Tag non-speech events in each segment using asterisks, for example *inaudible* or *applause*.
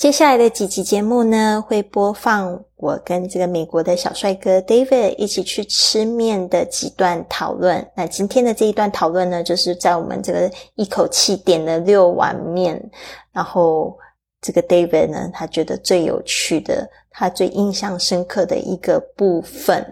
接下来的几集节目呢，会播放我跟这个美国的小帅哥 David 一起去吃面的几段讨论。那今天的这一段讨论呢，就是在我们这个一口气点了六碗面，然后这个 David 呢，他觉得最有趣的，他最印象深刻的一个部分。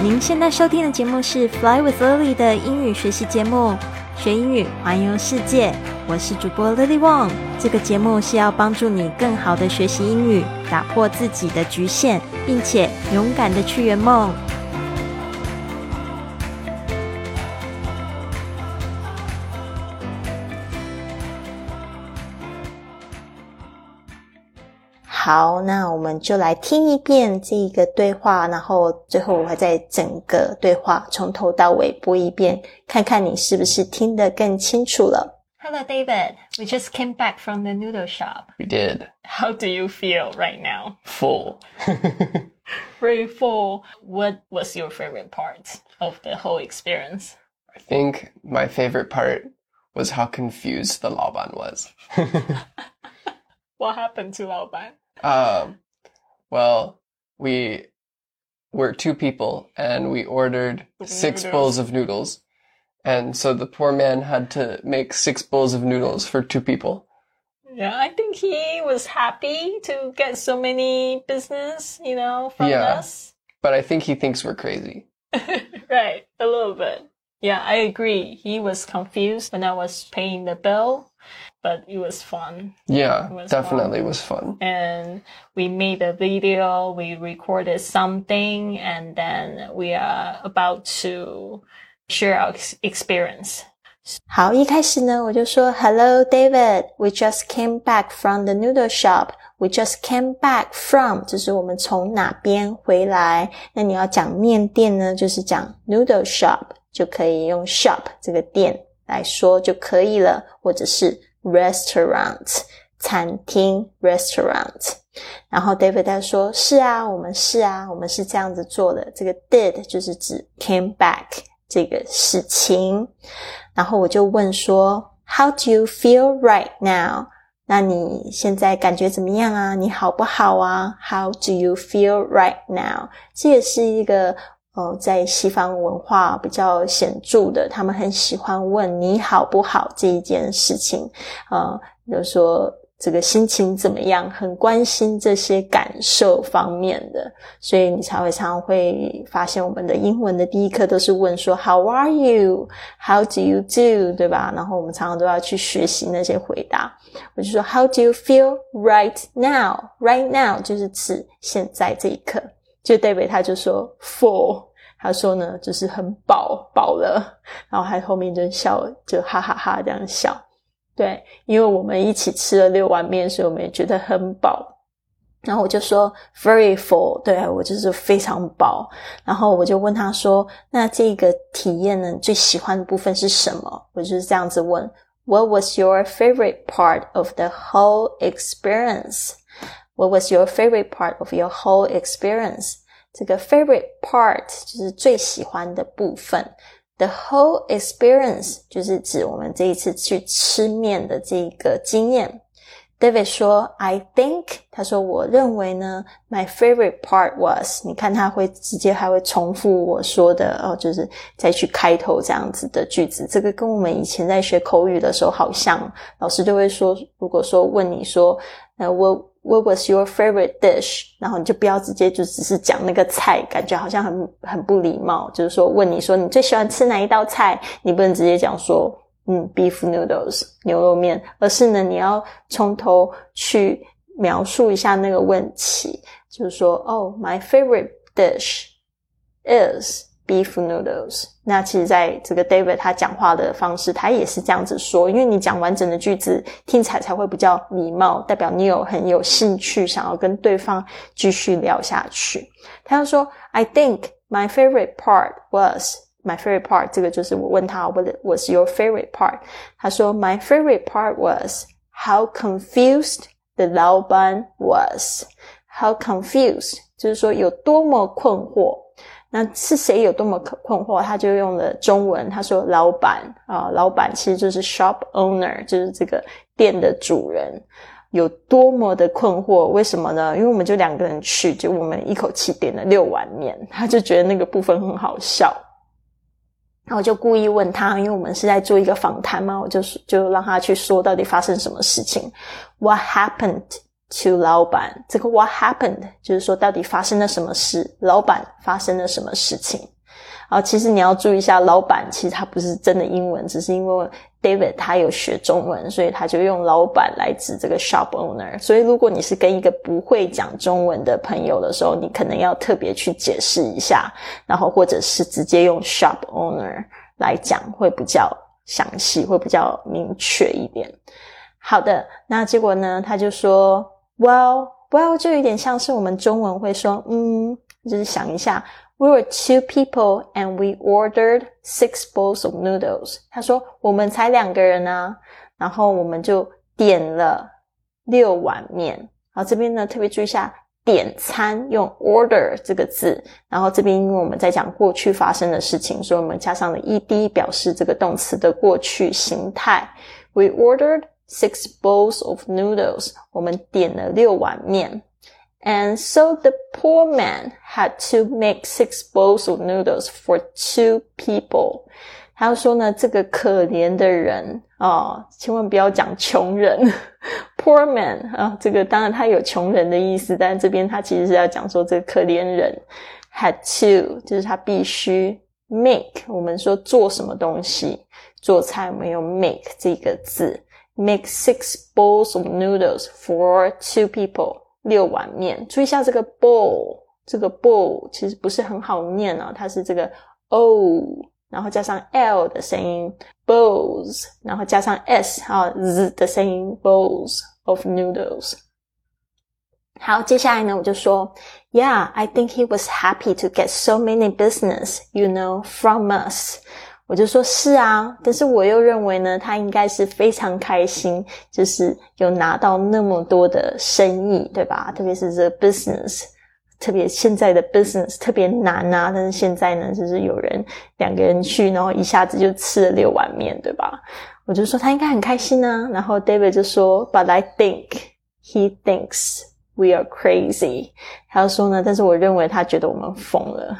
您现在收听的节目是 Fly with Lily 的英语学习节目，学英语环游世界。我是主播 Lily Wong，这个节目是要帮助你更好的学习英语，打破自己的局限，并且勇敢的去圆梦。好，那我们就来听一遍这一个对话，然后最后我会再整个对话从头到尾播一遍，看看你是不是听得更清楚了。Hello, David. We just came back from the noodle shop. We did. How do you feel right now? Full. *laughs* Very full. What was your favorite part of the whole experience? I think my favorite part was how confused the Laoban was. *laughs* what happened to Laoban? Um, well, we were two people and we ordered six bowls of noodles. And so the poor man had to make six bowls of noodles for two people. Yeah, I think he was happy to get so many business, you know, from Yeah. us. But I think he thinks we're crazy. *laughs* right, a little bit. Yeah, I agree. He was confused when I was paying the bill, but it was fun. Yeah, It was definitely was fun. and we made a video, we recorded something, and then we are about to share our ex- experience. 好，一开始呢，我就说 Hello, David. We just came back from the noodle shop. We just came back from，就是我们从哪边回来。那你要讲面店呢，就是讲 noodle shop，就可以用 shop 这个店来说就可以了，或者是 restaurant 餐厅 restaurant。然后 David 他说：“是啊，我们是啊，我们是这样子做的。这个 did 就是指 came back 这个事情。然后我就问说：“How do you feel right now？” 那你现在感觉怎么样啊？你好不好啊？How do you feel right now？这也是一个呃，在西方文化比较显著的，他们很喜欢问你好不好这一件事情。呃，比如说这个心情怎么样，很关心这些感受方面的，所以你才会常常会发现我们的英文的第一课都是问说 How are you? How do you do? 对吧？然后我们常常都要去学习那些回答。我就说 How do you feel right now? Right now 就是指现在这一刻。就 David 他就说 full，他说呢就是很饱饱了，然后还后面就笑，就哈哈哈这样笑。对，因为我们一起吃了六碗面，所以我们也觉得很饱。然后我就说 very full，对我就是非常饱。然后我就问他说：“那这个体验呢，最喜欢的部分是什么？”我就是这样子问：“What was your favorite part of the whole experience? What was your favorite part of your whole experience？” 这个 favorite part 就是最喜欢的部分。The whole experience 就是指我们这一次去吃面的这个经验。David 说：“I think，他说我认为呢，my favorite part was。你看他会直接还会重复我说的哦，就是再去开头这样子的句子。这个跟我们以前在学口语的时候好像，老师就会说，如果说问你说，呃，我 What was your favorite dish？然后你就不要直接就只是讲那个菜，感觉好像很很不礼貌。就是说问你说你最喜欢吃哪一道菜，你不能直接讲说嗯 beef noodles 牛肉面，而是呢你要从头去描述一下那个问题，就是说哦 my favorite dish is beef noodles。那其实在这个 David 他讲话的方式，他也是这样子说，因为你讲完整的句子，听起来才会比较礼貌，代表你有很有兴趣，想要跟对方继续聊下去。他就说，I think my favorite part was my favorite part。这个就是我问他，What was your favorite part？他说，My favorite part was how confused the 老板 was。How confused 就是说有多么困惑。 那是谁有多么困惑，他就用了中文，他说：“老板啊，老板其实就是 shop owner，就是这个店的主人，有多么的困惑？为什么呢？因为我们就两个人去，就我们一口气点了六碗面，他就觉得那个部分很好笑。然后我就故意问他，因为我们是在做一个访谈嘛，我就就让他去说到底发生什么事情，What happened？” To 老板，这个 what happened 就是说到底发生了什么事，老板发生了什么事情。啊，其实你要注意一下，老板其实他不是真的英文，只是因为 David 他有学中文，所以他就用老板来指这个 shop owner。所以如果你是跟一个不会讲中文的朋友的时候，你可能要特别去解释一下，然后或者是直接用 shop owner 来讲，会比较详细，会比较明确一点。好的，那结果呢，他就说。Well, well，就有点像是我们中文会说，嗯，就是想一下，We were two people and we ordered six bowls of noodles。他说我们才两个人啊，然后我们就点了六碗面。好，这边呢特别注意一下，点餐用 order 这个字，然后这边因为我们在讲过去发生的事情，所以我们加上了 ed 表示这个动词的过去形态。We ordered six bowls of noodles，我们点了六碗面。And so the poor man had to make six bowls of noodles for two people。他说呢，这个可怜的人啊，千万不要讲穷人，poor man *laughs* 啊，这个当然他有穷人的意思，但这边他其实是要讲说这个可怜人 had to，就是他必须 make。我们说做什么东西，做菜没有 make 这个字。 Make six bowls of noodles for two people。六碗面，注意一下这个 bowl，这个 bowl 其实不是很好念啊，它是这个 o，然后加上 l 的声音，bowls，然后加上 s 啊 z 的声音，bowls of noodles。好，接下来呢，我就说，Yeah，I think he was happy to get so many business, you know, from us。 我就说是啊，但是我又认为呢，他应该是非常开心，就是有拿到那么多的生意，对吧？特别是这 business，特别现在的 business 特别难啊。但是现在呢，就是有人两个人去，然后一下子就吃了六碗面，对吧？我就说他应该很开心啊。然后 David 就说，But I think he thinks we are crazy。他就说呢，但是我认为他觉得我们疯了。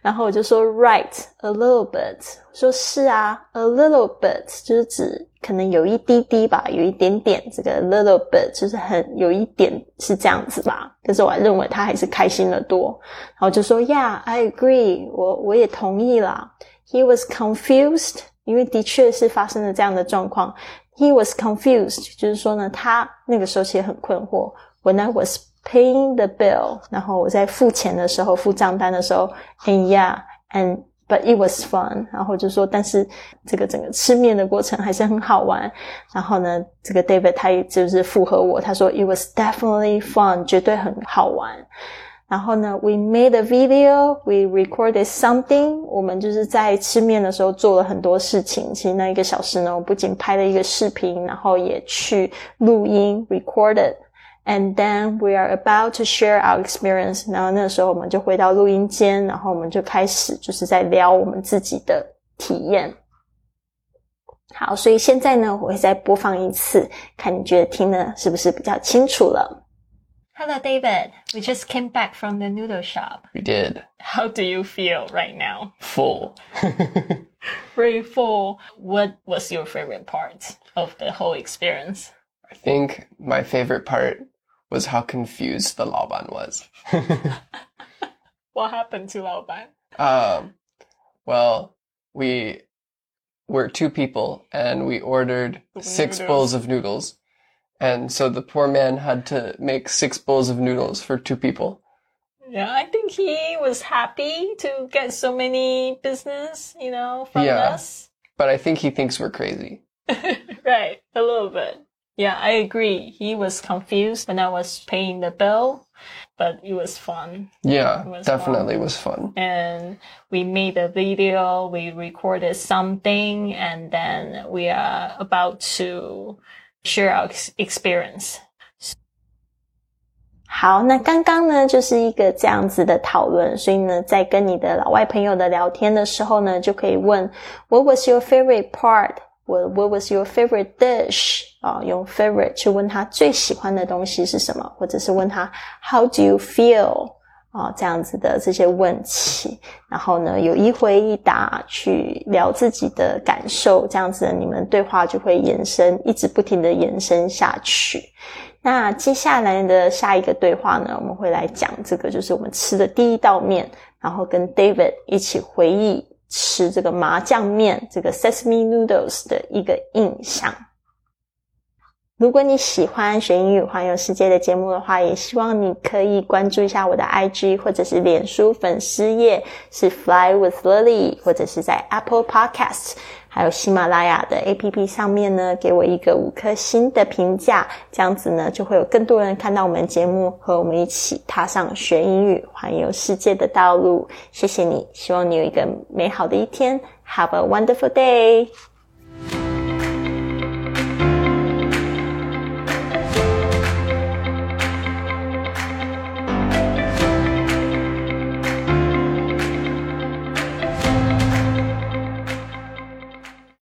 然后我就说，right a little bit，说是啊，a little bit 就是指可能有一滴滴吧，有一点点，这个 little bit 就是很有一点是这样子吧。但是我认为他还是开心的多。然后就说，Yeah，I agree，我我也同意啦。He was confused，因为的确是发生了这样的状况。He was confused，就是说呢，他那个时候其实很困惑。When I was paying the bill，然后我在付钱的时候，付账单的时候，and yeah，and but it was fun，然后就说，但是这个整个吃面的过程还是很好玩。然后呢，这个 David 他也就是附和我，他说 it was definitely fun，绝对很好玩。然后呢，we made a video，we recorded something，我们就是在吃面的时候做了很多事情。其实那一个小时呢，我不仅拍了一个视频，然后也去录音 recorded。And then we are about to share our experience。然后那个时候我们就回到录音间，然后我们就开始就是在聊我们自己的体验。好，所以现在呢，我会再播放一次，看你觉得听的是不是比较清楚了。Hello, David. We just came back from the noodle shop. We did. How do you feel right now? Full. *laughs* Very full. What was your favorite part of the whole experience? I think my favorite part was how confused the Laoban was. *laughs* what happened to Laoban? Um, well, we were two people and we ordered six bowls of noodles. And so the poor man had to make six bowls of noodles for two people. Yeah, I think he was happy to get so many business, you know, from yeah, us. But I think he thinks we're crazy. *laughs* right, a little bit. Yeah, I agree. He was confused when I was paying the bill, but it was fun. Yeah, was definitely fun. was fun. And we made a video, we recorded something, and then we are about to share our experience. 好，那刚刚呢就是一个这样子的讨论，所以呢，在跟你的老外朋友的聊天的时候呢，就可以问 What was your favorite part？ 我 What was your favorite dish？啊，用 favorite 去问他最喜欢的东西是什么，或者是问他 How do you feel？啊，这样子的这些问题，然后呢，有一回一答去聊自己的感受，这样子你们对话就会延伸，一直不停的延伸下去。那接下来的下一个对话呢，我们会来讲这个，就是我们吃的第一道面，然后跟 David 一起回忆吃这个麻酱面，这个 Sesame Noodles 的一个印象。如果你喜欢学英语环游世界的节目的话，也希望你可以关注一下我的 IG 或者是脸书粉丝页，是 Fly with Lily，或者是在 Apple Podcast。还有喜马拉雅的 APP 上面呢，给我一个五颗星的评价，这样子呢，就会有更多人看到我们节目，和我们一起踏上学英语、环游世界的道路。谢谢你，希望你有一个美好的一天。Have a wonderful day.